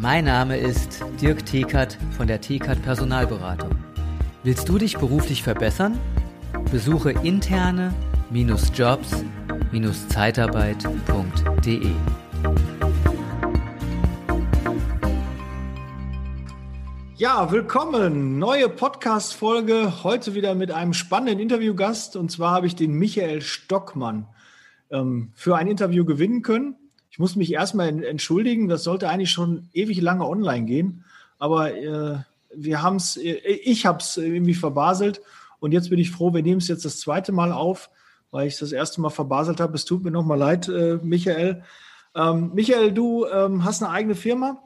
Mein Name ist Dirk Thekert von der Thekert Personalberatung. Willst du dich beruflich verbessern? Besuche interne-jobs-zeitarbeit.de. Ja, willkommen. Neue Podcast-Folge. Heute wieder mit einem spannenden Interviewgast. Und zwar habe ich den Michael Stockmann ähm, für ein Interview gewinnen können. Ich muss mich erstmal entschuldigen. Das sollte eigentlich schon ewig lange online gehen. Aber äh, wir haben es, äh, ich habe es irgendwie verbaselt. Und jetzt bin ich froh, wir nehmen es jetzt das zweite Mal auf, weil ich das erste Mal verbaselt habe. Es tut mir nochmal leid, äh, Michael. Ähm, Michael, du ähm, hast eine eigene Firma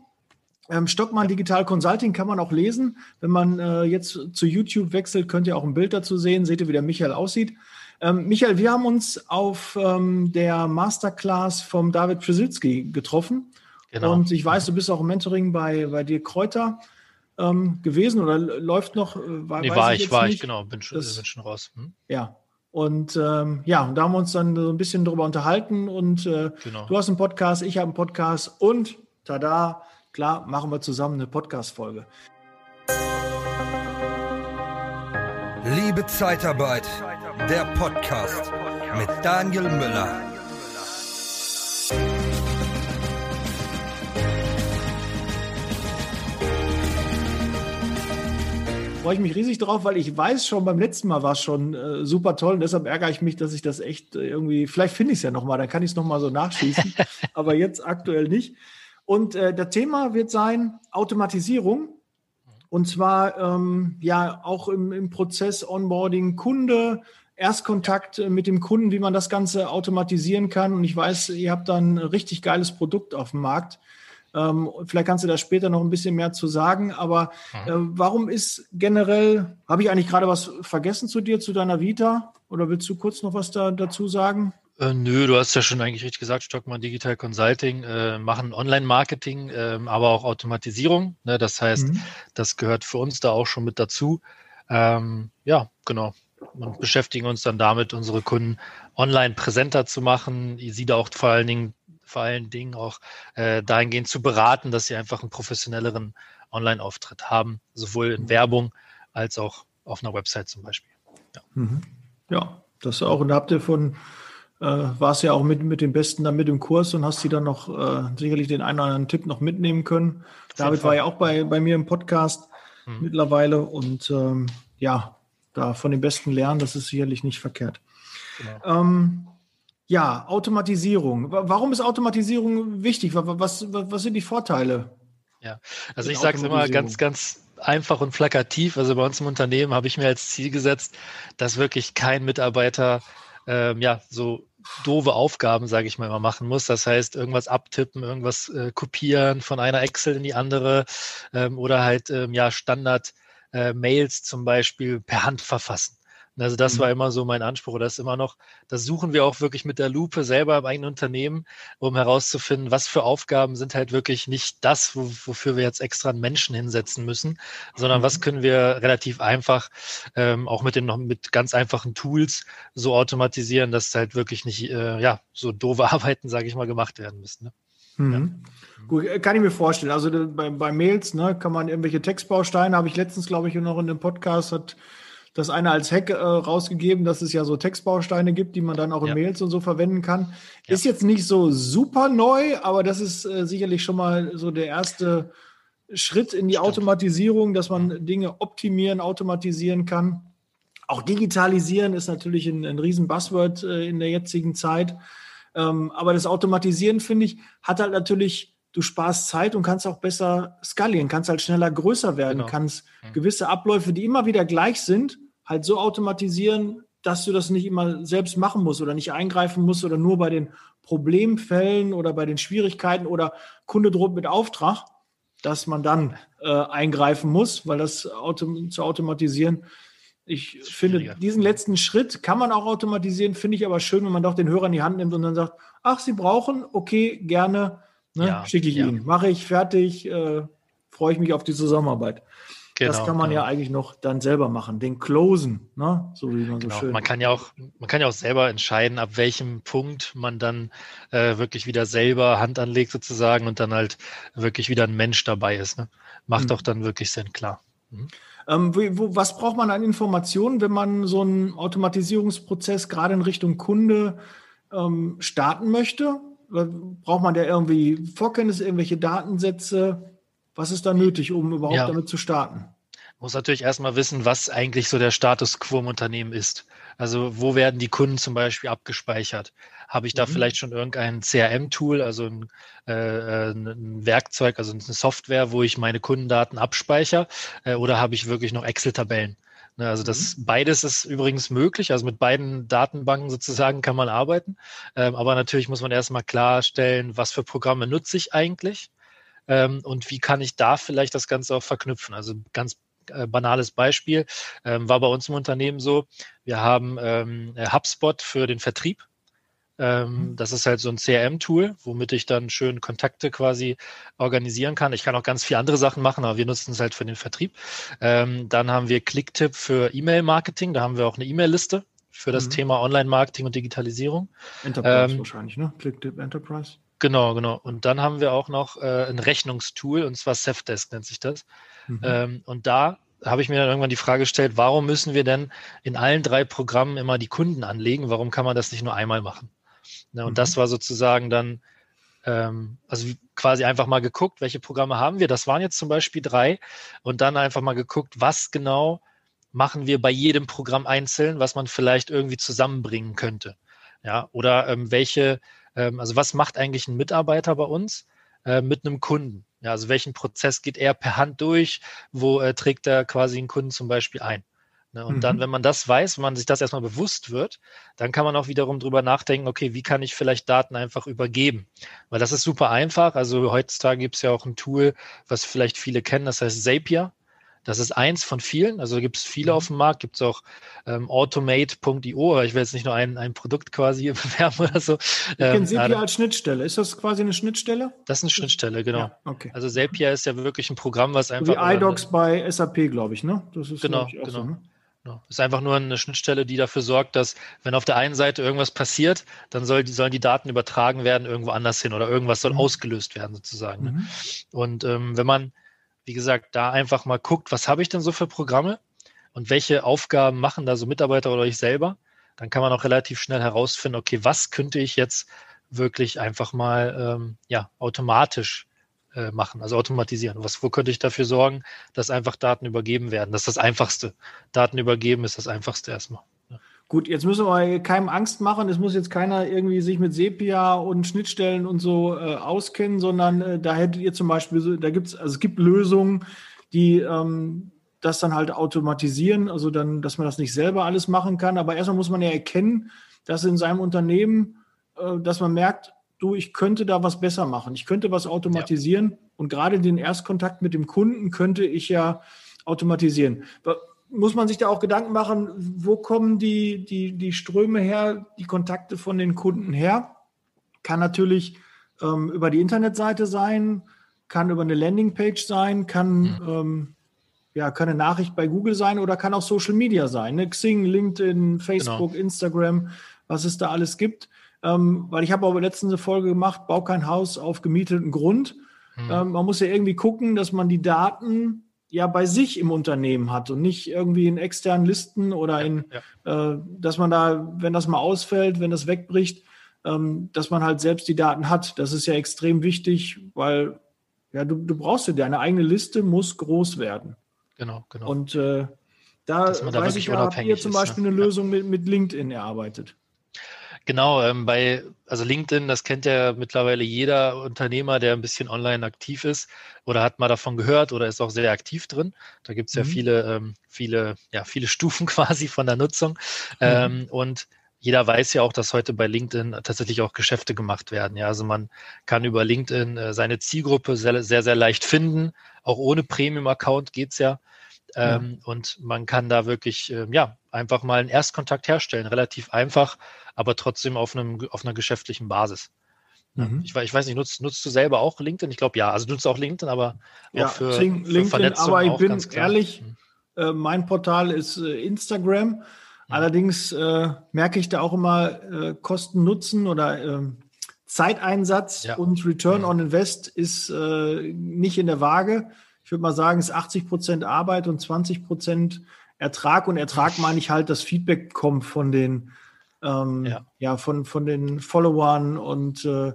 ähm, Stockmann Digital Consulting kann man auch lesen. Wenn man äh, jetzt zu YouTube wechselt, könnt ihr auch ein Bild dazu sehen. Seht ihr, wie der Michael aussieht. Ähm, Michael, wir haben uns auf ähm, der Masterclass vom David Przysilski getroffen. Genau. Und ich weiß, du bist auch im Mentoring bei, bei dir Kräuter ähm, gewesen oder läuft noch? Äh, war, nee, war ich, ich war nicht. ich, genau, bin schon, das, bin schon raus. Hm? Ja. Und ähm, ja, da haben wir uns dann so ein bisschen drüber unterhalten und äh, genau. du hast einen Podcast, ich habe einen Podcast und tada, Klar, machen wir zusammen eine Podcast-Folge. Liebe Zeitarbeit, der Podcast mit Daniel Müller. freue ich mich riesig drauf, weil ich weiß schon, beim letzten Mal war es schon äh, super toll und deshalb ärgere ich mich, dass ich das echt äh, irgendwie, vielleicht finde ich es ja nochmal, dann kann ich es nochmal so nachschießen, aber jetzt aktuell nicht. Und äh, das Thema wird sein Automatisierung. Und zwar ähm, ja auch im, im Prozess Onboarding Kunde, Erstkontakt äh, mit dem Kunden, wie man das Ganze automatisieren kann. Und ich weiß, ihr habt da ein richtig geiles Produkt auf dem Markt. Ähm, vielleicht kannst du da später noch ein bisschen mehr zu sagen. Aber mhm. äh, warum ist generell, habe ich eigentlich gerade was vergessen zu dir, zu deiner Vita? Oder willst du kurz noch was da, dazu sagen? Äh, nö, du hast ja schon eigentlich richtig gesagt, Stockmann Digital Consulting äh, machen Online-Marketing, äh, aber auch Automatisierung. Ne? Das heißt, mhm. das gehört für uns da auch schon mit dazu. Ähm, ja, genau. Und beschäftigen uns dann damit, unsere Kunden online präsenter zu machen, sie da auch vor allen Dingen, vor allen Dingen auch äh, dahingehend zu beraten, dass sie einfach einen professionelleren Online-Auftritt haben, sowohl in Werbung als auch auf einer Website zum Beispiel. Ja, mhm. ja das auch. Und habt ihr von äh, warst ja auch mit, mit den Besten dann mit im Kurs und hast sie dann noch äh, sicherlich den einen oder anderen Tipp noch mitnehmen können. David war ja auch bei, bei mir im Podcast hm. mittlerweile und ähm, ja, da von den Besten lernen, das ist sicherlich nicht verkehrt. Genau. Ähm, ja, Automatisierung. Warum ist Automatisierung wichtig? Was, was, was sind die Vorteile? Ja, also ich sage es immer ganz, ganz einfach und plakativ. Also bei uns im Unternehmen habe ich mir als Ziel gesetzt, dass wirklich kein Mitarbeiter ähm, ja so doofe Aufgaben, sage ich mal, immer machen muss. Das heißt, irgendwas abtippen, irgendwas äh, kopieren von einer Excel in die andere ähm, oder halt ähm, ja Standard-Mails äh, zum Beispiel per Hand verfassen. Also das mhm. war immer so mein Anspruch. Das ist immer noch, das suchen wir auch wirklich mit der Lupe selber im eigenen Unternehmen, um herauszufinden, was für Aufgaben sind halt wirklich nicht das, wo, wofür wir jetzt extra einen Menschen hinsetzen müssen, sondern mhm. was können wir relativ einfach, ähm, auch mit den noch mit ganz einfachen Tools so automatisieren, dass halt wirklich nicht äh, ja so doofe Arbeiten, sage ich mal, gemacht werden müssen. Ne? Mhm. Ja. Gut, kann ich mir vorstellen. Also bei, bei Mails ne, kann man irgendwelche Textbausteine, habe ich letztens, glaube ich, noch in dem Podcast hat das eine als Hack äh, rausgegeben, dass es ja so Textbausteine gibt, die man dann auch in ja. Mails und so verwenden kann. Ja. Ist jetzt nicht so super neu, aber das ist äh, sicherlich schon mal so der erste Schritt in die Stimmt. Automatisierung, dass man Dinge optimieren, automatisieren kann. Auch digitalisieren ist natürlich ein, ein riesen Buzzword äh, in der jetzigen Zeit. Ähm, aber das Automatisieren, finde ich, hat halt natürlich du sparst Zeit und kannst auch besser skalieren, kannst halt schneller größer werden, genau. kannst mhm. gewisse Abläufe, die immer wieder gleich sind, halt so automatisieren, dass du das nicht immer selbst machen musst oder nicht eingreifen musst oder nur bei den Problemfällen oder bei den Schwierigkeiten oder Kunde droht mit Auftrag, dass man dann äh, eingreifen muss, weil das Auto, zu automatisieren, ich finde, diesen letzten Schritt kann man auch automatisieren, finde ich aber schön, wenn man doch den Hörer in die Hand nimmt und dann sagt, ach, Sie brauchen, okay, gerne, Ne? Ja, Schicke ich ja. ihn. Mache ich fertig, äh, freue ich mich auf die Zusammenarbeit. Genau, das kann man genau. ja eigentlich noch dann selber machen, den Closen, ne? so wie man genau. so schön. Man kann ja auch, man kann ja auch selber entscheiden, ab welchem Punkt man dann äh, wirklich wieder selber Hand anlegt sozusagen und dann halt wirklich wieder ein Mensch dabei ist. Ne? Macht mhm. doch dann wirklich Sinn, klar. Mhm. Ähm, wo, was braucht man an Informationen, wenn man so einen Automatisierungsprozess gerade in Richtung Kunde ähm, starten möchte? Braucht man da irgendwie Vorkenntnisse, irgendwelche Datensätze? Was ist da nötig, um überhaupt ja. damit zu starten? Muss natürlich erstmal wissen, was eigentlich so der Status quo im Unternehmen ist. Also wo werden die Kunden zum Beispiel abgespeichert? Habe ich da mhm. vielleicht schon irgendein CRM-Tool, also ein, äh, ein, Werkzeug, also eine Software, wo ich meine Kundendaten abspeichere? Äh, oder habe ich wirklich noch Excel-Tabellen? Ne, also das mhm. beides ist übrigens möglich. Also mit beiden Datenbanken sozusagen kann man arbeiten. Ähm, aber natürlich muss man erstmal klarstellen, was für Programme nutze ich eigentlich ähm, und wie kann ich da vielleicht das Ganze auch verknüpfen. Also ganz äh, banales Beispiel ähm, war bei uns im Unternehmen so, wir haben ähm, HubSpot für den Vertrieb. Ähm, mhm. das ist halt so ein CRM-Tool, womit ich dann schön Kontakte quasi organisieren kann. Ich kann auch ganz viele andere Sachen machen, aber wir nutzen es halt für den Vertrieb. Ähm, dann haben wir Clicktip für E-Mail-Marketing. Da haben wir auch eine E-Mail-Liste für das mhm. Thema Online-Marketing und Digitalisierung. Enterprise ähm, wahrscheinlich, ne? Clicktip Enterprise. Genau, genau. Und dann haben wir auch noch äh, ein Rechnungstool, und zwar Safdesk nennt sich das. Mhm. Ähm, und da habe ich mir dann irgendwann die Frage gestellt, warum müssen wir denn in allen drei Programmen immer die Kunden anlegen? Warum kann man das nicht nur einmal machen? Ne, und mhm. das war sozusagen dann, ähm, also quasi einfach mal geguckt, welche Programme haben wir? Das waren jetzt zum Beispiel drei. Und dann einfach mal geguckt, was genau machen wir bei jedem Programm einzeln, was man vielleicht irgendwie zusammenbringen könnte. Ja, oder ähm, welche ähm, also was macht eigentlich ein Mitarbeiter bei uns äh, mit einem Kunden? Ja, also welchen Prozess geht er per Hand durch? Wo äh, trägt er quasi einen Kunden zum Beispiel ein? Ne, und mhm. dann, wenn man das weiß, wenn man sich das erstmal bewusst wird, dann kann man auch wiederum drüber nachdenken, okay, wie kann ich vielleicht Daten einfach übergeben? Weil das ist super einfach. Also heutzutage gibt es ja auch ein Tool, was vielleicht viele kennen, das heißt Zapier. Das ist eins von vielen. Also gibt es viele mhm. auf dem Markt. Gibt es auch ähm, automate.io, aber ich will jetzt nicht nur ein, ein Produkt quasi bewerben oder so. Ich ähm, kenne Zapier als Schnittstelle. Ist das quasi eine Schnittstelle? Das ist eine Schnittstelle, genau. Ja, okay. Also Zapier ist ja wirklich ein Programm, was einfach. Wie iDocs bei SAP, glaube ich, ne? Das ist genau, genau. So, ne? Genau. Ist einfach nur eine Schnittstelle, die dafür sorgt, dass wenn auf der einen Seite irgendwas passiert, dann soll, sollen die Daten übertragen werden irgendwo anders hin oder irgendwas soll mhm. ausgelöst werden sozusagen. Ne? Mhm. Und ähm, wenn man wie gesagt, da einfach mal guckt, was habe ich denn so für Programme und welche Aufgaben machen da so Mitarbeiter oder ich selber, dann kann man auch relativ schnell herausfinden, okay, was könnte ich jetzt wirklich einfach mal ähm, ja, automatisch äh, machen, also automatisieren. Was, wo könnte ich dafür sorgen, dass einfach Daten übergeben werden? Das ist das Einfachste. Daten übergeben ist das Einfachste erstmal. Gut, jetzt müssen wir keinem Angst machen. Es muss jetzt keiner irgendwie sich mit Sepia und Schnittstellen und so äh, auskennen, sondern äh, da hättet ihr zum Beispiel, da gibt es, also es gibt Lösungen, die ähm, das dann halt automatisieren, also dann, dass man das nicht selber alles machen kann. Aber erstmal muss man ja erkennen, dass in seinem Unternehmen, äh, dass man merkt, du, ich könnte da was besser machen. Ich könnte was automatisieren ja. und gerade den Erstkontakt mit dem Kunden könnte ich ja automatisieren muss man sich da auch Gedanken machen, wo kommen die, die, die Ströme her, die Kontakte von den Kunden her? Kann natürlich ähm, über die Internetseite sein, kann über eine Landingpage sein, kann, mhm. ähm, ja, kann eine Nachricht bei Google sein oder kann auch Social Media sein. Ne? Xing, LinkedIn, Facebook, genau. Instagram, was es da alles gibt. Ähm, weil ich habe aber letztens eine Folge gemacht, bau kein Haus auf gemieteten Grund. Mhm. Ähm, man muss ja irgendwie gucken, dass man die Daten ja bei sich im Unternehmen hat und nicht irgendwie in externen Listen oder in, ja. Äh, dass man da, wenn das mal ausfällt, wenn das wegbricht, ähm, dass man halt selbst die Daten hat. Das ist ja extrem wichtig, weil ja, du, du brauchst ja, deine eigene Liste muss groß werden. Genau, genau. Und äh, da, da weiß ich, habt ihr zum Beispiel ist, ne? eine Lösung mit, mit LinkedIn erarbeitet. Genau, ähm, bei, also LinkedIn, das kennt ja mittlerweile jeder Unternehmer, der ein bisschen online aktiv ist oder hat mal davon gehört oder ist auch sehr aktiv drin. Da gibt es ja mhm. viele, ähm, viele, ja, viele Stufen quasi von der Nutzung. Mhm. Ähm, und jeder weiß ja auch, dass heute bei LinkedIn tatsächlich auch Geschäfte gemacht werden. Ja, also man kann über LinkedIn äh, seine Zielgruppe sehr, sehr, sehr leicht finden. Auch ohne Premium-Account geht's ja. Ähm, ja. Und man kann da wirklich, äh, ja, einfach mal einen Erstkontakt herstellen. Relativ einfach, aber trotzdem auf, einem, auf einer geschäftlichen Basis. Mhm. Ich, ich, weiß nicht, nutzt, nutzt du selber auch LinkedIn? Ich glaube ja, also nutzt du auch LinkedIn, aber ja, auch für, Xing, für LinkedIn, aber ich bin ehrlich, mhm. äh, mein Portal ist äh, Instagram. Mhm. Allerdings äh, merke ich da auch immer äh, Kosten Nutzen oder ähm, Zeiteinsatz ja. und Return mhm. on Invest ist äh, nicht in der Waage. Ich würde mal sagen, es ist 80 Prozent Arbeit und 20 Prozent Ertrag. Und Ertrag meine ich halt, das Feedback kommt von den, ähm, ja. ja. von, von den Followern und äh,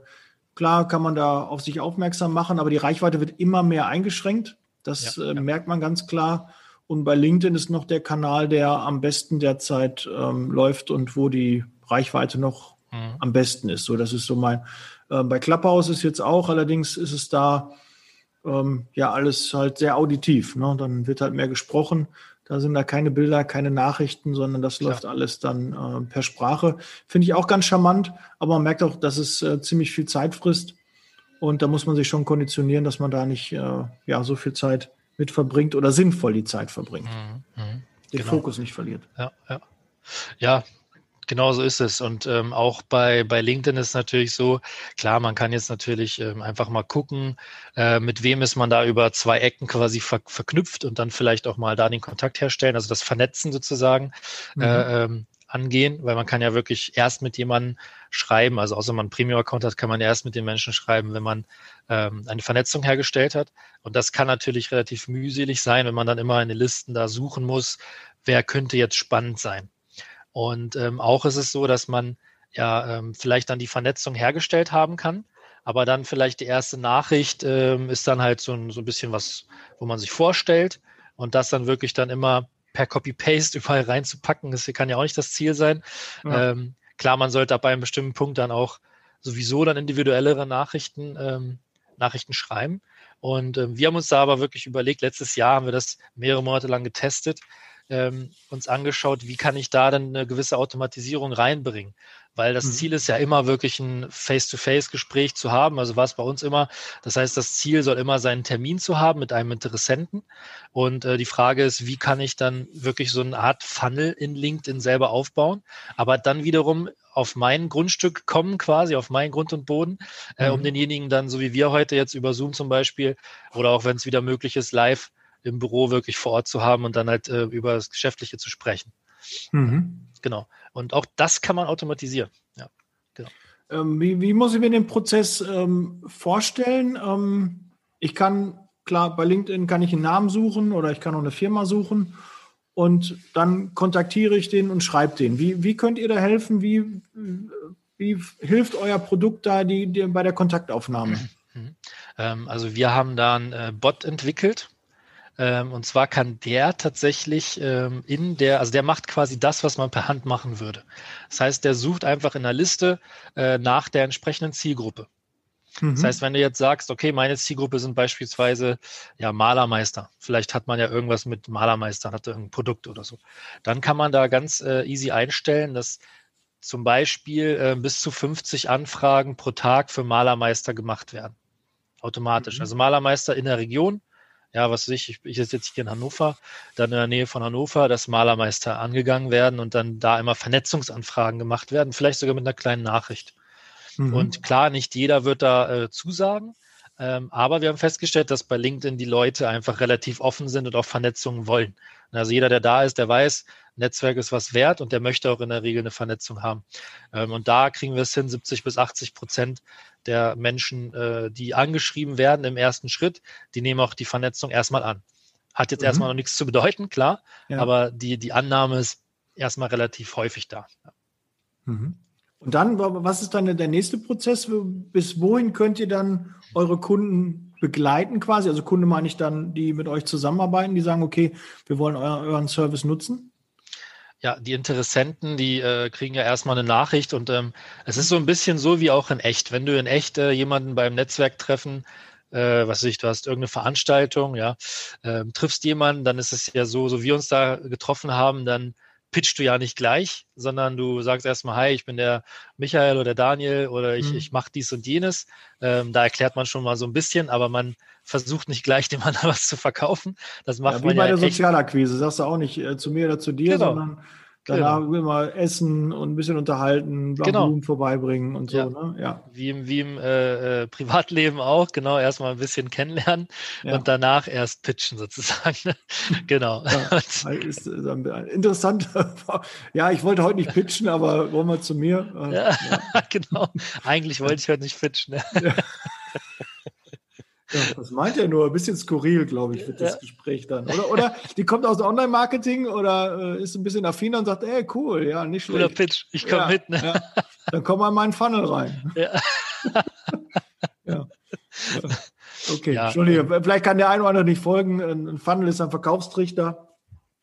klar kann man da auf sich aufmerksam machen, aber die Reichweite wird immer mehr eingeschränkt. Das ja, äh, merkt man ganz klar. Und bei LinkedIn ist noch der Kanal, der am besten derzeit ähm, läuft und wo die Reichweite noch mhm. am besten ist. So, das ist so mein. Äh, bei Clubhouse ist jetzt auch, allerdings ist es da ähm, ja alles halt sehr auditiv. Ne? Dann wird halt mehr gesprochen. Da sind da keine Bilder, keine Nachrichten, sondern das läuft alles dann äh, per Sprache. Finde ich auch ganz charmant, aber man merkt auch, dass es äh, ziemlich viel Zeit frisst. Und da muss man sich schon konditionieren, dass man da nicht äh, ja, so viel Zeit mit verbringt oder sinnvoll die Zeit verbringt. Mhm. Mhm. Den genau. Fokus nicht verliert. Ja, ja. Ja, Genau so ist es. Und ähm, auch bei, bei LinkedIn ist es natürlich so, klar, man kann jetzt natürlich ähm, einfach mal gucken, äh, mit wem ist man da über zwei Ecken quasi ver verknüpft und dann vielleicht auch mal da den Kontakt herstellen, also das Vernetzen sozusagen mhm. äh, ähm, angehen, weil man kann ja wirklich erst mit jemandem schreiben, also außer man einen Premium-Account hat, kann man erst mit den Menschen schreiben, wenn man ähm, eine Vernetzung hergestellt hat. Und das kann natürlich relativ mühselig sein, wenn man dann immer in den Listen da suchen muss, wer könnte jetzt spannend sein. Und ähm, auch ist es so, dass man ja ähm, vielleicht dann die Vernetzung hergestellt haben kann, aber dann vielleicht die erste Nachricht ähm, ist dann halt so ein, so ein bisschen was, wo man sich vorstellt und das dann wirklich dann immer per Copy-Paste überall reinzupacken, das kann ja auch nicht das Ziel sein. Ja. Ähm, klar, man sollte ab einem bestimmten Punkt dann auch sowieso dann individuellere Nachrichten, ähm, Nachrichten schreiben. Und ähm, wir haben uns da aber wirklich überlegt, letztes Jahr haben wir das mehrere Monate lang getestet, ähm, uns angeschaut, wie kann ich da dann eine gewisse Automatisierung reinbringen. Weil das mhm. Ziel ist ja immer wirklich ein Face-to-Face-Gespräch zu haben. Also war es bei uns immer. Das heißt, das Ziel soll immer sein, einen Termin zu haben mit einem Interessenten. Und äh, die Frage ist, wie kann ich dann wirklich so eine Art Funnel in LinkedIn selber aufbauen, aber dann wiederum auf mein Grundstück kommen, quasi auf meinen Grund und Boden, äh, um mhm. denjenigen dann, so wie wir heute jetzt über Zoom zum Beispiel, oder auch wenn es wieder möglich ist, live im Büro wirklich vor Ort zu haben und dann halt äh, über das Geschäftliche zu sprechen. Mhm. Genau. Und auch das kann man automatisieren. Ja, genau. Ähm, wie, wie, muss ich mir den Prozess ähm, vorstellen? Ähm, ich kann, klar, bei LinkedIn kann ich einen Namen suchen oder ich kann auch eine Firma suchen und dann kontaktiere ich den und schreibe den. Wie, wie könnt ihr da helfen? Wie, wie hilft euer Produkt da die, die bei der Kontaktaufnahme? Mhm. Ähm, also wir haben da einen äh, Bot entwickelt, ähm, und zwar kann der tatsächlich ähm, in der, also der macht quasi das, was man per Hand machen würde. Das heißt, der sucht einfach in der Liste äh, nach der entsprechenden Zielgruppe. Mhm. Das heißt, wenn du jetzt sagst, okay, meine Zielgruppe sind beispielsweise ja Malermeister, vielleicht hat man ja irgendwas mit Malermeister, hat irgendein Produkt oder so, dann kann man da ganz äh, easy einstellen, dass zum Beispiel äh, bis zu 50 Anfragen pro Tag für Malermeister gemacht werden. Automatisch. Mhm. Also Malermeister in der Region ja, was weiß ich, ich, ich sitze hier in Hannover, dann in der Nähe von Hannover, dass Malermeister angegangen werden und dann da immer Vernetzungsanfragen gemacht werden, vielleicht sogar mit einer kleinen Nachricht. Mhm. Und klar, nicht jeder wird da äh, zusagen, ähm, aber wir haben festgestellt, dass bei LinkedIn die Leute einfach relativ offen sind und auch Vernetzungen wollen. Also jeder, der da ist, der weiß, Netzwerk ist was wert und der möchte auch in der Regel eine Vernetzung haben. Ähm, und da kriegen wir es hin, 70 bis 80 Prozent der Menschen, äh, die angeschrieben werden im ersten Schritt, die nehmen auch die Vernetzung erstmal an. Hat jetzt mhm. erstmal noch nichts zu bedeuten, klar, ja. aber die, die Annahme ist erstmal relativ häufig da. Mhm. Und dann, was ist dann der nächste Prozess? Bis wohin könnt ihr dann eure Kunden begleiten quasi? Also Kunde meine ich dann, die mit euch zusammenarbeiten, die sagen, okay, wir wollen euren Service nutzen? Ja, die Interessenten, die äh, kriegen ja erstmal eine Nachricht und ähm, es ist so ein bisschen so wie auch in echt. Wenn du in echt äh, jemanden beim Netzwerktreffen, äh, was weiß ich, du hast irgendeine Veranstaltung, ja, äh, triffst jemanden, dann ist es ja so, so wie wir uns da getroffen haben, dann pitchst du ja nicht gleich, sondern du sagst erstmal, hi, ich bin der Michael oder Daniel oder ich, mhm. ich mache dies und jenes. Ähm, da erklärt man schon mal so ein bisschen, aber man versucht nicht gleich dem anderen was zu verkaufen. Das macht ja, wie man bei ja der Sozialakquise, sagst du auch nicht äh, zu mir oder zu dir, genau. sondern Danach genau. immer essen und ein bisschen unterhalten, genau. Blumen vorbeibringen und so. Ja. Ne? ja. Wie im, wie im äh, äh, Privatleben auch, genau, erstmal ein bisschen kennenlernen ja. und danach erst pitchen sozusagen. Ne? genau. Ja, ist, ist interessant. ja, ich wollte heute nicht pitchen, aber wollen wir zu mir? Äh, ja, genau. Eigentlich wollte ich heute nicht pitchen. Ja, das meint er nur? Ein bisschen skurril, glaube ich, wird das ja. Gespräch dann. Oder, oder die kommt aus Online-Marketing oder äh, ist ein bisschen affiner und sagt, ey, cool, ja, nicht schlecht. Oder Pitch, ich komme ja, mit. Ne? Ja. Dann komm mal in meinen Funnel rein. Ja. ja. Okay, Entschuldige, vielleicht kann der eine oder andere nicht folgen. Ein Funnel ist ein Verkaufstrichter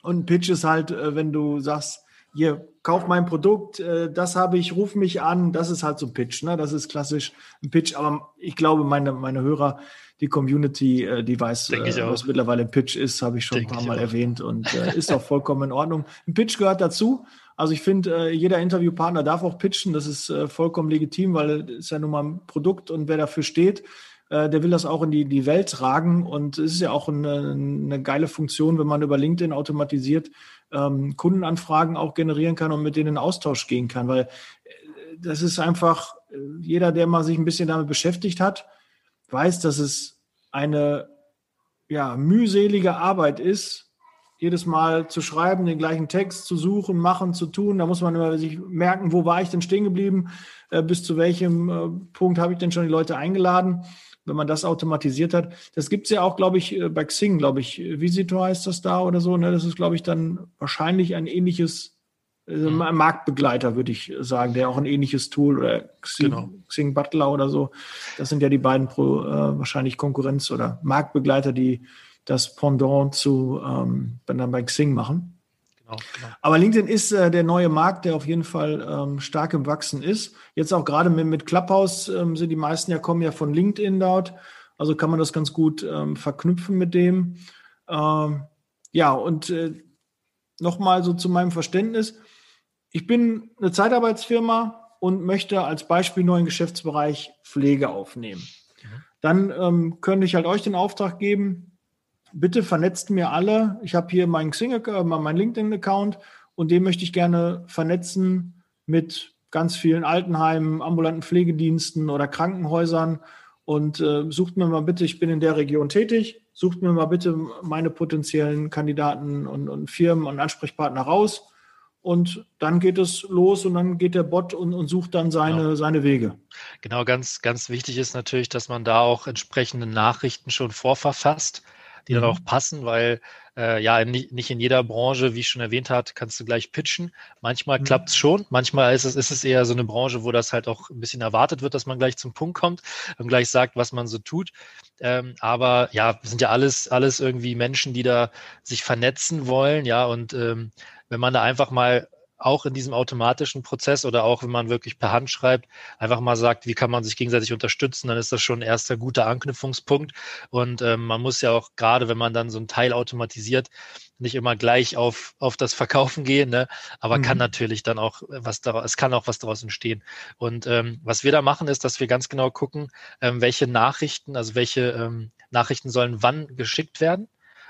und ein Pitch ist halt, äh, wenn du sagst, hier, kauf mein Produkt, äh, das habe ich, ruf mich an, das ist halt so ein Pitch, ne? Das ist klassisch ein Pitch, aber ich glaube, meine, meine Hörer, die Community, äh, die weiß, äh, was mittlerweile ein Pitch ist, habe ich schon Denk ein paar Mal auch. erwähnt und äh, ist auch vollkommen in Ordnung. Ein Pitch gehört dazu. Also ich finde, äh, jeder Interviewpartner darf auch pitchen, das ist äh, vollkommen legitim, weil es ist ja nun mal ein Produkt und wer dafür steht, äh, der will das auch in die, die Welt tragen und es ist ja auch eine, eine geile Funktion, wenn man über LinkedIn automatisiert ähm, Kundenanfragen auch generieren kann und mit denen in Austausch gehen kann, weil das ist einfach, jeder, der mal sich ein bisschen damit beschäftigt hat, weiß, dass es eine ja, mühselige Arbeit ist, jedes Mal zu schreiben, den gleichen Text zu suchen, machen, zu tun. Da muss man immer sich merken, wo war ich denn stehen geblieben, äh, bis zu welchem äh, Punkt habe ich denn schon die Leute eingeladen, wenn man das automatisiert hat. Das gibt es ja auch, glaube ich, äh, bei Xing, glaube ich, Visito heißt das da oder so. Ne? Das ist, glaube ich, dann wahrscheinlich ein ähnliches mhm. ein Marktbegleiter, würde ich sagen, der auch ein ähnliches Tool oder Xing, genau. Xing Butler oder so. Das sind ja die beiden pro, äh, wahrscheinlich Konkurrenz- oder Marktbegleiter, die das Pendant zu ähm, dann bei Xing machen. Genau, genau. Aber LinkedIn ist äh, der neue Markt, der auf jeden Fall ähm, stark im Wachsen ist. Jetzt auch gerade mit, mit Clubhouse ähm, sind die meisten ja kommen ja von LinkedIn dort. Also kann man das ganz gut ähm, verknüpfen mit dem. Ähm, ja, und äh, nochmal so zu meinem Verständnis ich bin eine Zeitarbeitsfirma und möchte als Beispiel neuen Geschäftsbereich Pflege aufnehmen. Dann ähm, könnte ich halt euch den Auftrag geben, bitte vernetzt mir alle. Ich habe hier meinen Xing, äh, meinen LinkedIn-Account und den möchte ich gerne vernetzen mit ganz vielen Altenheimen, ambulanten Pflegediensten oder Krankenhäusern und äh, sucht mir mal bitte, ich bin in der Region tätig, sucht mir mal bitte meine potenziellen Kandidaten und, und Firmen und Ansprechpartner raus und dann geht es los und dann geht der Bot und, und sucht dann seine, genau. seine Wege. Genau, ganz, ganz wichtig ist natürlich, dass man da auch entsprechende Nachrichten schon vorverfasst, die mhm. dann auch passen, weil äh, ja, nicht, nicht in jeder Branche, wie ich schon erwähnt hat, kannst du gleich pitchen. Manchmal mhm. klappt es schon, manchmal ist es, ist es eher so eine Branche, wo das halt auch ein bisschen erwartet wird, dass man gleich zum Punkt kommt und gleich sagt, was man so tut. Ähm, aber ja, sind ja alles, alles irgendwie Menschen, die da sich vernetzen wollen, ja, und ähm, wenn man da einfach mal auch in diesem automatischen Prozess oder auch wenn man wirklich per Hand schreibt, einfach mal sagt, wie kann man sich gegenseitig unterstützen, dann ist das schon ein erster guter Anknüpfungspunkt. Und ähm, man muss ja auch gerade, wenn man dann so ein Teil automatisiert, nicht immer gleich auf, auf das Verkaufen gehen, ne? aber mhm. kann natürlich dann auch was daraus, es kann auch was daraus entstehen. Und ähm, was wir da machen, ist, dass wir ganz genau gucken, ähm, welche Nachrichten, also welche ähm, Nachrichten sollen wann geschickt werden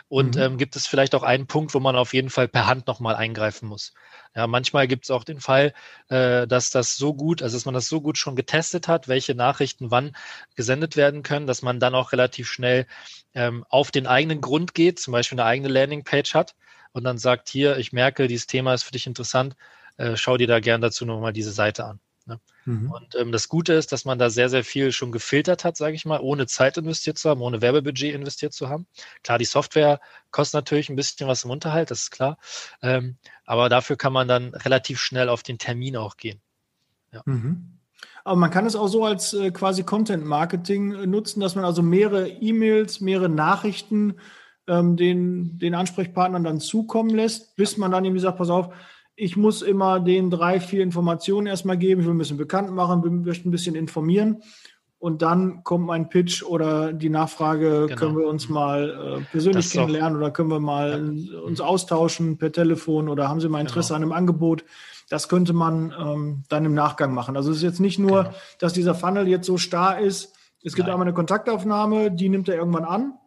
und mhm. ähm, gibt es vielleicht auch einen Punkt, wo man auf jeden Fall per Hand nochmal eingreifen muss. Ja, manchmal gibt es auch den Fall, äh, dass das so gut, also dass man das so gut schon getestet hat, welche Nachrichten wann gesendet werden können, dass man dann auch relativ schnell ähm, auf den eigenen Grund geht, zum Beispiel eine eigene Landingpage hat und dann sagt, hier, ich merke, dieses Thema ist für dich interessant, äh, schau dir da gern dazu nochmal diese Seite an. Ne? Mhm. Und ähm, das Gute ist, dass man da sehr, sehr viel schon gefiltert hat, sage ich mal, ohne Zeit investiert zu haben, ohne Werbebudget investiert zu haben. Klar, die Software kostet natürlich ein bisschen was im Unterhalt, das ist klar. Ähm, aber dafür kann man dann relativ schnell auf den Termin auch gehen. Ja. Mhm. Aber man kann es auch so als äh, quasi Content Marketing äh, nutzen, dass man also mehrere E-Mails, mehrere Nachrichten ähm, den, den Ansprechpartnern dann zukommen lässt, bis man dann irgendwie sagt, pass auf, ich muss immer den drei, vier Informationen erstmal geben, ich will ein bisschen bekannt machen, möchte ein bisschen informieren. Und dann kommt mein Pitch oder die Nachfrage, genau. können wir uns mhm. mal äh, persönlich kennenlernen oder können wir mal ja. uns austauschen per Telefon oder haben Sie mal Interesse genau. an einem Angebot? Das könnte man ähm, dann im Nachgang machen. Also es ist jetzt nicht nur, genau. dass dieser Funnel jetzt so starr ist. Es gibt Nein. einmal eine Kontaktaufnahme, die nimmt er irgendwann an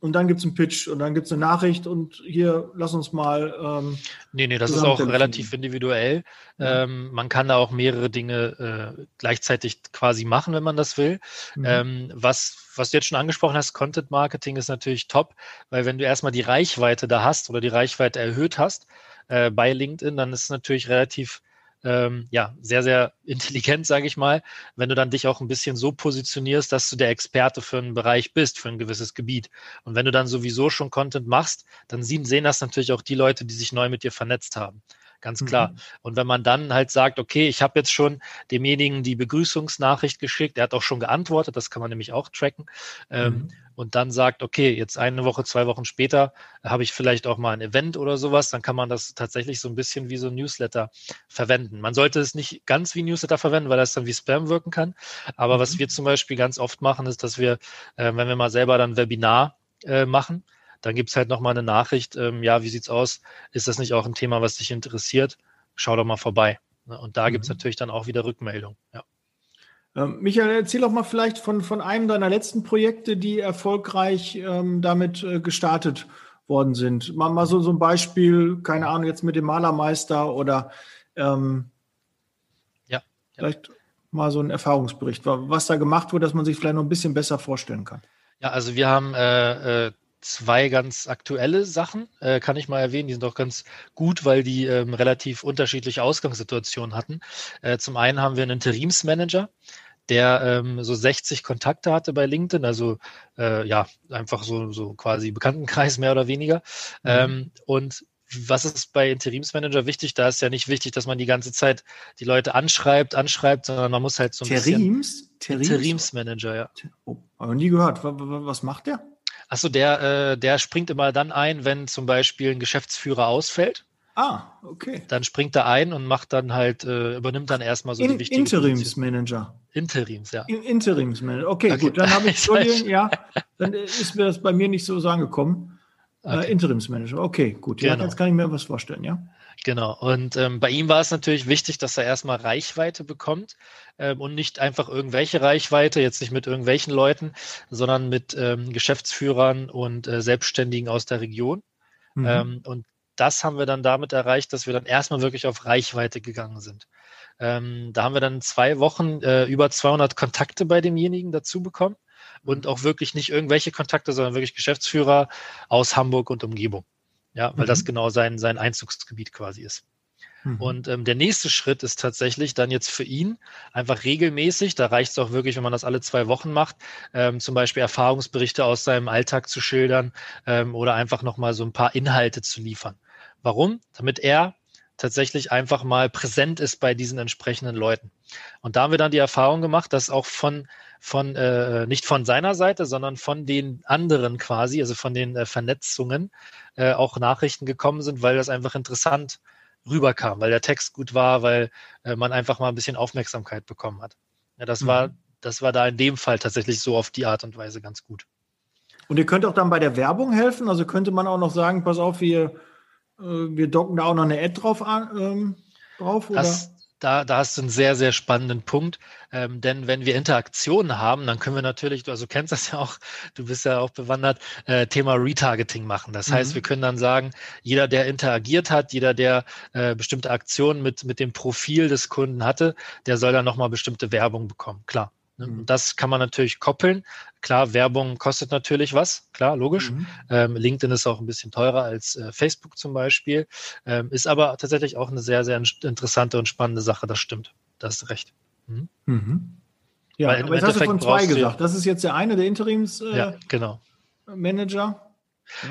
und dann gibt es einen Pitch und dann gibt es eine Nachricht und hier, lass uns mal. Ähm, nee, nee, das ist auch relativ individuell. Ja. Ähm, man kann da auch mehrere Dinge äh, gleichzeitig quasi machen, wenn man das will. Mhm. Ähm, was, was du jetzt schon angesprochen hast, Content Marketing ist natürlich top, weil wenn du erstmal die Reichweite da hast oder die Reichweite erhöht hast äh, bei LinkedIn, dann ist es natürlich relativ ähm, ja, sehr, sehr intelligent, sage ich mal, wenn du dann dich auch ein bisschen so positionierst, dass du der Experte für einen Bereich bist, für ein gewisses Gebiet. Und wenn du dann sowieso schon Content machst, dann sehen, sehen das natürlich auch die Leute, die sich neu mit dir vernetzt haben ganz klar. Mhm. Und wenn man dann halt sagt, okay, ich habe jetzt schon demjenigen die Begrüßungsnachricht geschickt, er hat auch schon geantwortet, das kann man nämlich auch tracken, ähm, mhm. und dann sagt, okay, jetzt eine Woche, zwei Wochen später habe ich vielleicht auch mal ein Event oder sowas, dann kann man das tatsächlich so ein bisschen wie so ein Newsletter verwenden. Man sollte es nicht ganz wie Newsletter verwenden, weil das dann wie Spam wirken kann. Aber mhm. was wir zum Beispiel ganz oft machen, ist, dass wir, äh, wenn wir mal selber dann Webinar äh, machen, dann gibt es halt nochmal eine Nachricht, ähm, ja, wie sieht's aus? Ist das nicht auch ein Thema, was dich interessiert? Schau doch mal vorbei. Ne? Und da mhm. gibt es natürlich dann auch wieder Rückmeldung. Ja. Ähm, Michael, erzähl doch mal vielleicht von, von einem deiner letzten Projekte, die erfolgreich ähm, damit äh, gestartet worden sind. Mal, mal so, so ein Beispiel, keine Ahnung, jetzt mit dem Malermeister oder ähm, ja, ja. vielleicht mal so ein Erfahrungsbericht, was da gemacht wurde, dass man sich vielleicht noch ein bisschen besser vorstellen kann. Ja, also wir haben äh, äh, zwei ganz aktuelle Sachen, äh, kann ich mal erwähnen. Die sind auch ganz gut, weil die ähm, relativ unterschiedliche Ausgangssituationen hatten. Äh, zum einen haben wir einen Interimsmanager, der ähm, so 60 Kontakte hatte bei LinkedIn, also äh, ja, einfach so, so quasi Bekanntenkreis mehr oder weniger. Mhm. Ähm, und was ist bei Interimsmanager wichtig? Da ist ja nicht wichtig, dass man die ganze Zeit die Leute anschreibt, anschreibt, sondern man muss halt so ein Interims? bisschen... Interims? Interimsmanager, ja. Oh, aber nie gehört. Was macht der? Achso, der, äh, der springt immer dann ein, wenn zum Beispiel ein Geschäftsführer ausfällt. Ah, okay. Dann springt er ein und macht dann halt, äh, übernimmt dann erstmal so In, die wichtigen Interimsmanager. Interims, ja. In, Interimsmanager. Okay, okay, gut. Dann habe ich, Entschuldigung, ja, dann ist mir das bei mir nicht so angekommen. Äh, okay. Äh, Interimsmanager. Okay, gut. Genau. Ja, jetzt kann ich mir was vorstellen, ja. Genau. Und ähm, bei ihm war es natürlich wichtig, dass er erstmal Reichweite bekommt ähm, und nicht einfach irgendwelche Reichweite, jetzt nicht mit irgendwelchen Leuten, sondern mit ähm, Geschäftsführern und äh, Selbstständigen aus der Region. Mhm. Ähm, und das haben wir dann damit erreicht, dass wir dann erstmal wirklich auf Reichweite gegangen sind. Ähm, da haben wir dann zwei Wochen äh, über 200 Kontakte bei demjenigen dazu bekommen und auch wirklich nicht irgendwelche Kontakte, sondern wirklich Geschäftsführer aus Hamburg und Umgebung. Ja, weil mhm. das genau sein, sein Einzugsgebiet quasi ist. Mhm. Und ähm, der nächste Schritt ist tatsächlich dann jetzt für ihn einfach regelmäßig, da reicht es auch wirklich, wenn man das alle zwei Wochen macht, ähm, zum Beispiel Erfahrungsberichte aus seinem Alltag zu schildern ähm, oder einfach nochmal so ein paar Inhalte zu liefern. Warum? Damit er tatsächlich einfach mal präsent ist bei diesen entsprechenden Leuten. Und da haben wir dann die Erfahrung gemacht, dass auch von von äh, nicht von seiner Seite, sondern von den anderen quasi, also von den äh, Vernetzungen, äh, auch Nachrichten gekommen sind, weil das einfach interessant rüberkam, weil der Text gut war, weil äh, man einfach mal ein bisschen Aufmerksamkeit bekommen hat. Ja, das mhm. war, das war da in dem Fall tatsächlich so auf die Art und Weise ganz gut. Und ihr könnt auch dann bei der Werbung helfen. Also könnte man auch noch sagen, pass auf, wir, äh, wir docken da auch noch eine Ad drauf an, ähm, drauf. Oder? Da, da hast du einen sehr, sehr spannenden Punkt. Ähm, denn wenn wir Interaktionen haben, dann können wir natürlich, du also kennst das ja auch, du bist ja auch bewandert, äh, Thema Retargeting machen. Das mhm. heißt, wir können dann sagen, jeder, der interagiert hat, jeder, der äh, bestimmte Aktionen mit, mit dem Profil des Kunden hatte, der soll dann nochmal bestimmte Werbung bekommen. Klar. Ne? Mhm. Das kann man natürlich koppeln. Klar, Werbung kostet natürlich was, klar, logisch. Mhm. Ähm, LinkedIn ist auch ein bisschen teurer als äh, Facebook zum Beispiel, ähm, ist aber tatsächlich auch eine sehr, sehr interessante und spannende Sache, das stimmt. Da hast du recht. Mhm. Mhm. Ja, aber jetzt hast du von zwei gesagt. Das ist jetzt der eine, der Interims-Manager. Äh, ja, genau.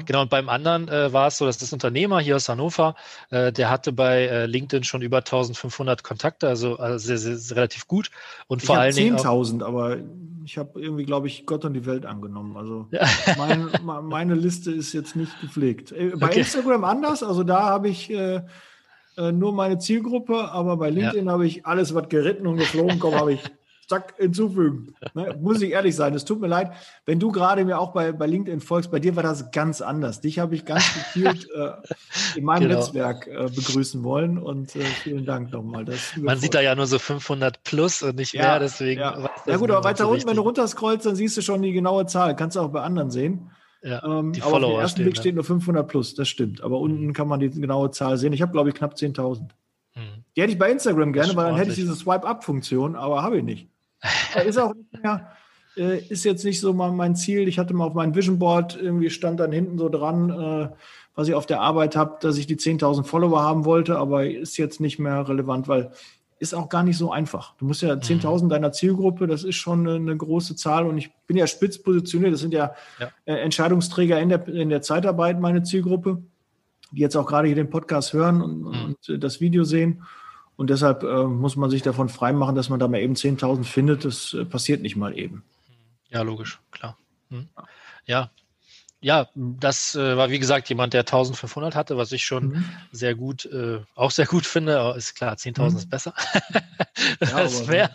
Genau, und beim anderen äh, war es so, dass das Unternehmer hier aus Hannover, äh, der hatte bei äh, LinkedIn schon über 1500 Kontakte, also, also sehr, sehr, sehr, relativ gut. Und ich vor allen Dingen. 10.000, aber ich habe irgendwie, glaube ich, Gott und die Welt angenommen. Also ja. mein, meine Liste ist jetzt nicht gepflegt. Äh, bei okay. Instagram anders, also da habe ich äh, äh, nur meine Zielgruppe, aber bei LinkedIn ja. habe ich alles, was geritten und geflogen kommt, habe ich zack, hinzufügen. Ne? Muss ich ehrlich sein, es tut mir leid, wenn du gerade mir auch bei, bei LinkedIn folgst, bei dir war das ganz anders. Dich habe ich ganz gezielt äh, in meinem genau. Netzwerk äh, begrüßen wollen und äh, vielen Dank nochmal. Man sieht da ja nur so 500 plus und nicht ja, mehr, deswegen. Ja, ja gut, aber weiter so unten, wenn du runterscrollst, dann siehst du schon die genaue Zahl. Kannst du auch bei anderen sehen. Ja, ähm, die aber Follower auf den ersten stehen, Blick steht nur 500 plus, das stimmt. Aber mhm. unten kann man die genaue Zahl sehen. Ich habe, glaube ich, knapp 10.000. Mhm. Die hätte ich bei Instagram gerne, weil dann hätte ich diese Swipe-Up-Funktion, aber habe ich nicht. Ist auch nicht mehr, äh, ist jetzt nicht so mein, mein, Ziel. Ich hatte mal auf meinem Vision Board, irgendwie stand dann hinten so dran, äh, was ich auf der Arbeit habe, dass ich die 10.000 Follower haben wollte, aber ist jetzt nicht mehr relevant, weil ist auch gar nicht so einfach. Du musst ja 10.000 mhm. deiner Zielgruppe, das ist schon eine, eine, große Zahl und ich bin ja spitz positioniert. Das sind ja, ja. Äh, Entscheidungsträger in der, in der Zeitarbeit, meine Zielgruppe, die jetzt auch gerade hier den Podcast hören und, mhm. und äh, das Video sehen. Und deshalb äh, muss man sich davon freimachen, dass man da mal eben 10.000 findet. Das äh, passiert nicht mal eben. Ja, logisch, klar. Mhm. Ja, ja, das äh, war wie gesagt jemand, der 1500 hatte, was ich schon mhm. sehr gut, äh, auch sehr gut finde. Aber ist klar, 10.000 mhm. ist besser. ja, ist mehr.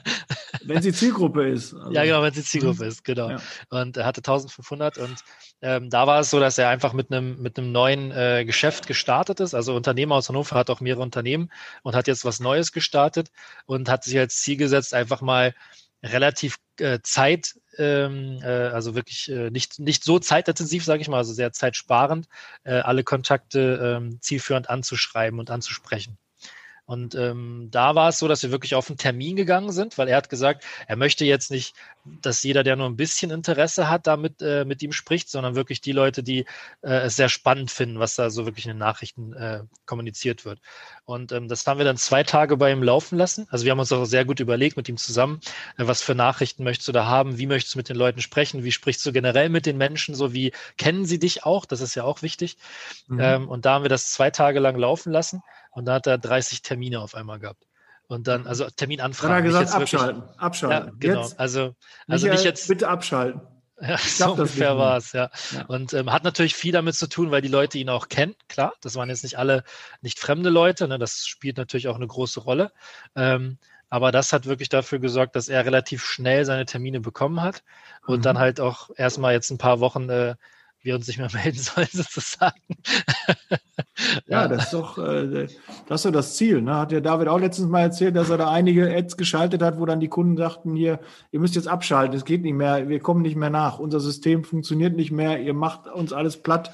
Wenn sie Zielgruppe ist. Also. Ja, genau, wenn sie Zielgruppe ist, genau. Ja. Und er hatte 1500 und ähm, da war es so, dass er einfach mit einem mit einem neuen äh, Geschäft gestartet ist. Also Unternehmer aus Hannover hat auch mehrere Unternehmen und hat jetzt was Neues gestartet und hat sich als Ziel gesetzt, einfach mal relativ Zeit, ähm, äh, also wirklich äh, nicht, nicht so zeitintensiv, sage ich mal, also sehr zeitsparend, äh, alle Kontakte ähm, zielführend anzuschreiben und anzusprechen. Und ähm, da war es so, dass wir wirklich auf einen Termin gegangen sind, weil er hat gesagt, er möchte jetzt nicht, dass jeder, der nur ein bisschen Interesse hat, damit äh, mit ihm spricht, sondern wirklich die Leute, die äh, es sehr spannend finden, was da so wirklich in den Nachrichten äh, kommuniziert wird. Und ähm, das haben wir dann zwei Tage bei ihm laufen lassen. Also wir haben uns auch sehr gut überlegt mit ihm zusammen, äh, was für Nachrichten möchtest du da haben, wie möchtest du mit den Leuten sprechen, wie sprichst du generell mit den Menschen, so wie kennen sie dich auch, das ist ja auch wichtig. Mhm. Ähm, und da haben wir das zwei Tage lang laufen lassen. Und da hat er 30 Termine auf einmal gehabt. Und dann, also Terminanfragen. Hat er gesagt, abschalten, wirklich, abschalten. Ja, genau. Jetzt, also, also nicht jetzt. Bitte abschalten. Ja, so ungefähr war es, ja. ja. Und ähm, hat natürlich viel damit zu tun, weil die Leute ihn auch kennen. Klar, das waren jetzt nicht alle nicht fremde Leute, ne? das spielt natürlich auch eine große Rolle. Ähm, aber das hat wirklich dafür gesorgt, dass er relativ schnell seine Termine bekommen hat und mhm. dann halt auch erstmal jetzt ein paar Wochen äh, wir uns nicht mehr melden sollen, sozusagen. ja, das ist doch äh, das, ist so das Ziel. Ne? Hat der David auch letztens mal erzählt, dass er da einige Ads geschaltet hat, wo dann die Kunden sagten, hier, ihr müsst jetzt abschalten, es geht nicht mehr, wir kommen nicht mehr nach, unser System funktioniert nicht mehr, ihr macht uns alles platt,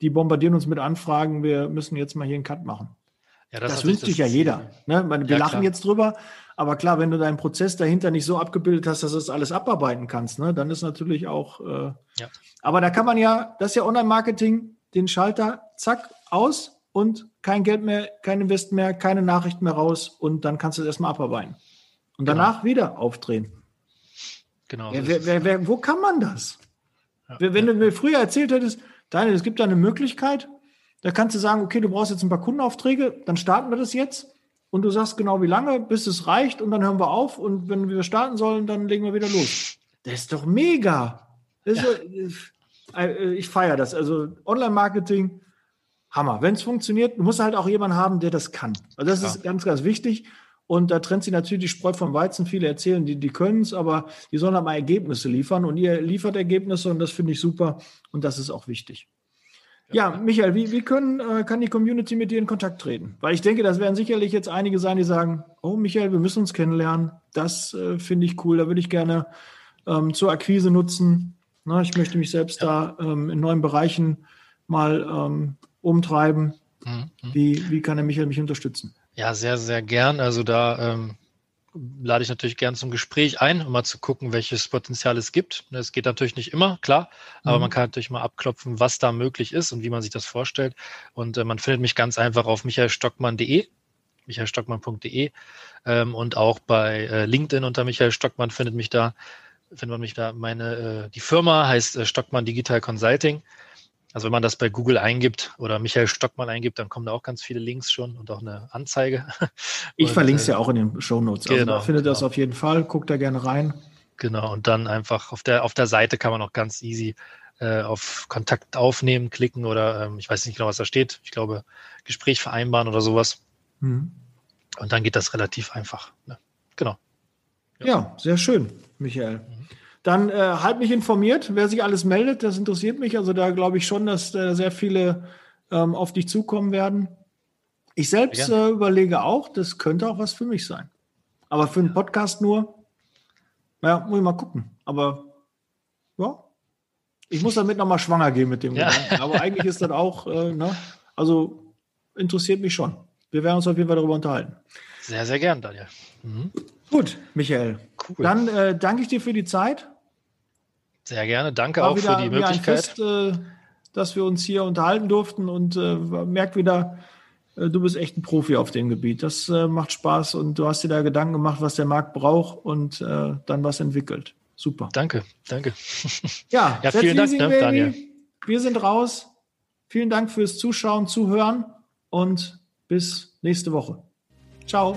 die bombardieren uns mit Anfragen, wir müssen jetzt mal hier einen Cut machen. Ja, das, das wünscht sich ja jeder. Ne? Wir ja, lachen klar. jetzt drüber, aber klar, wenn du deinen Prozess dahinter nicht so abgebildet hast, dass du das alles abarbeiten kannst, ne, dann ist natürlich auch. Äh, ja. Aber da kann man ja, das ist ja Online-Marketing, den Schalter, zack, aus und kein Geld mehr, kein Invest mehr, keine Nachricht mehr raus und dann kannst du es erstmal abarbeiten. Und danach genau. wieder aufdrehen. Genau. Wer, wer, wer, wo kann man das? Ja, wenn du mir früher erzählt hättest, Daniel, es gibt da eine Möglichkeit, da kannst du sagen, okay, du brauchst jetzt ein paar Kundenaufträge, dann starten wir das jetzt und du sagst genau wie lange, bis es reicht und dann hören wir auf und wenn wir starten sollen, dann legen wir wieder los. Das ist doch mega. Ist ja. so, äh, ich feiere das. Also Online-Marketing, Hammer. Wenn es funktioniert, du musst halt auch jemanden haben, der das kann. Also das ja. ist ganz, ganz wichtig. Und da trennt sich natürlich die Spreu vom Weizen. Viele erzählen, die, die können es, aber die sollen halt mal Ergebnisse liefern. Und ihr liefert Ergebnisse und das finde ich super. Und das ist auch wichtig. Ja, Michael, wie, wie können, äh, kann die Community mit dir in Kontakt treten? Weil ich denke, das werden sicherlich jetzt einige sein, die sagen, oh Michael, wir müssen uns kennenlernen. Das äh, finde ich cool, da würde ich gerne ähm, zur Akquise nutzen. Na, ich möchte mich selbst ja. da ähm, in neuen Bereichen mal ähm, umtreiben. Mhm. Wie, wie kann der Michael mich unterstützen? Ja, sehr, sehr gern. Also da ähm, lade ich natürlich gern zum Gespräch ein, um mal zu gucken, welches Potenzial es gibt. Es geht natürlich nicht immer, klar, aber mhm. man kann natürlich mal abklopfen, was da möglich ist und wie man sich das vorstellt. Und äh, man findet mich ganz einfach auf michaelstockmann.de, michaelstockmann.de ähm, und auch bei äh, LinkedIn unter Michael Stockmann findet mich da, findet man mich da. Meine, äh, die Firma heißt äh, Stockmann Digital Consulting. Also wenn man das bei Google eingibt oder Michael Stockmann eingibt, dann kommen da auch ganz viele Links schon und auch eine Anzeige. Ich verlinke es ja auch in den Show Notes. Also genau, findet genau. das auf jeden Fall. Guckt da gerne rein. Genau. Und dann einfach auf der, auf der Seite kann man auch ganz easy äh, auf Kontakt aufnehmen klicken oder ähm, ich weiß nicht genau, was da steht. Ich glaube, Gespräch vereinbaren oder sowas. Mhm. Und dann geht das relativ einfach. Ne? Genau. Ja. ja. sehr schön, Michael. Mhm. Dann äh, halt mich informiert, wer sich alles meldet, das interessiert mich. Also da glaube ich schon, dass äh, sehr viele ähm, auf dich zukommen werden. Ich selbst äh, überlege auch, das könnte auch was für mich sein. Aber für einen Podcast nur, ja, muss ich mal gucken. Aber ja, ich muss damit nochmal schwanger gehen mit dem ja. Gedanken. Aber eigentlich ist das auch, äh, ne? also interessiert mich schon. Wir werden uns auf jeden Fall darüber unterhalten. Sehr, sehr gern, Daniel. Mhm. Gut, Michael. Cool. Dann äh, danke ich dir für die Zeit. Sehr gerne. Danke War auch wieder, für die Möglichkeit. Fest, äh, dass wir uns hier unterhalten durften und äh, merkt wieder, äh, du bist echt ein Profi auf dem Gebiet. Das äh, macht Spaß und du hast dir da Gedanken gemacht, was der Markt braucht und äh, dann was entwickelt. Super. Danke, danke. Ja, ja vielen Dank, ne, Daniel. Wir sind raus. Vielen Dank fürs Zuschauen, Zuhören und bis nächste Woche. Ciao.